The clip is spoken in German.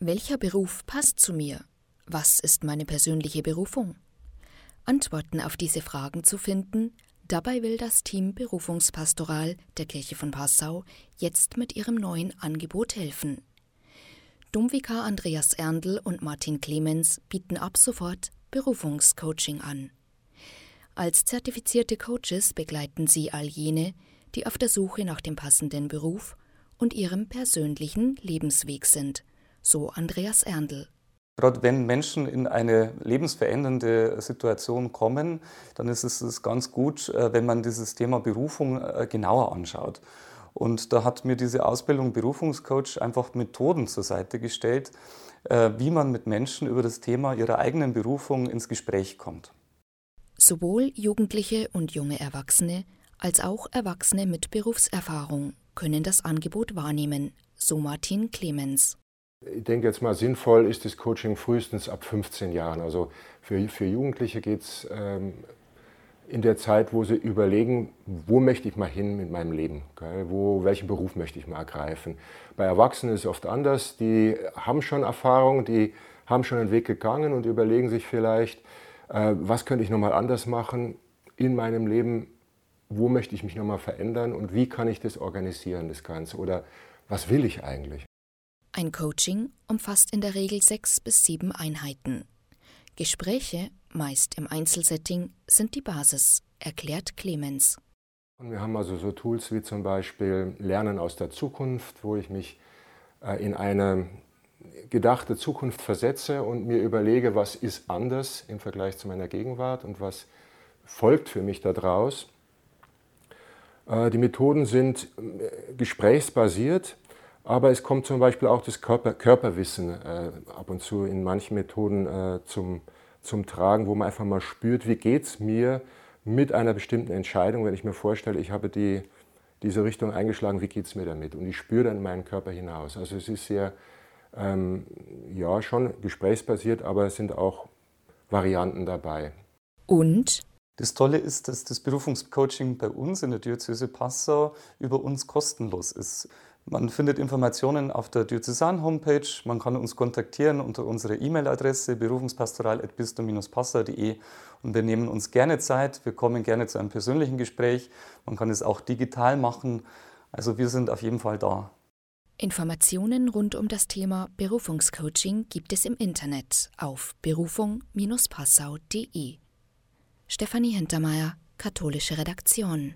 Welcher Beruf passt zu mir? Was ist meine persönliche Berufung? Antworten auf diese Fragen zu finden, dabei will das Team Berufungspastoral der Kirche von Passau jetzt mit ihrem neuen Angebot helfen. Domvikar Andreas Erndl und Martin Clemens bieten ab sofort Berufungscoaching an. Als zertifizierte Coaches begleiten sie all jene, die auf der Suche nach dem passenden Beruf und ihrem persönlichen Lebensweg sind so Andreas Erndl. Gerade wenn Menschen in eine lebensverändernde Situation kommen, dann ist es ganz gut, äh, wenn man dieses Thema Berufung äh, genauer anschaut. Und da hat mir diese Ausbildung Berufungscoach einfach Methoden zur Seite gestellt, äh, wie man mit Menschen über das Thema ihrer eigenen Berufung ins Gespräch kommt. Sowohl Jugendliche und junge Erwachsene als auch Erwachsene mit Berufserfahrung können das Angebot wahrnehmen, so Martin Clemens. Ich denke jetzt mal, sinnvoll ist das Coaching frühestens ab 15 Jahren. Also für, für Jugendliche geht es ähm, in der Zeit, wo sie überlegen, wo möchte ich mal hin mit meinem Leben? Wo, welchen Beruf möchte ich mal ergreifen? Bei Erwachsenen ist es oft anders. Die haben schon Erfahrung, die haben schon einen Weg gegangen und überlegen sich vielleicht, äh, was könnte ich nochmal anders machen in meinem Leben? Wo möchte ich mich nochmal verändern und wie kann ich das organisieren, das Ganze? Oder was will ich eigentlich? Ein Coaching umfasst in der Regel sechs bis sieben Einheiten. Gespräche, meist im Einzelsetting, sind die Basis, erklärt Clemens. Wir haben also so Tools wie zum Beispiel Lernen aus der Zukunft, wo ich mich äh, in eine gedachte Zukunft versetze und mir überlege, was ist anders im Vergleich zu meiner Gegenwart und was folgt für mich daraus. Äh, die Methoden sind äh, gesprächsbasiert aber es kommt zum Beispiel auch das Körper, Körperwissen äh, ab und zu in manchen Methoden äh, zum, zum Tragen, wo man einfach mal spürt, wie geht es mir mit einer bestimmten Entscheidung, wenn ich mir vorstelle, ich habe die, diese Richtung eingeschlagen, wie geht es mir damit? Und ich spüre dann meinen Körper hinaus. Also es ist sehr, ähm, ja, schon gesprächsbasiert, aber es sind auch Varianten dabei. Und? Das Tolle ist, dass das Berufungscoaching bei uns in der Diözese Passau über uns kostenlos ist. Man findet Informationen auf der Diözesan-Homepage. Man kann uns kontaktieren unter unserer E-Mail-Adresse berufungspastoral.bistum-passau.de und wir nehmen uns gerne Zeit. Wir kommen gerne zu einem persönlichen Gespräch. Man kann es auch digital machen. Also wir sind auf jeden Fall da. Informationen rund um das Thema Berufungscoaching gibt es im Internet auf berufung-passau.de. Stefanie Hintermeier, katholische Redaktion.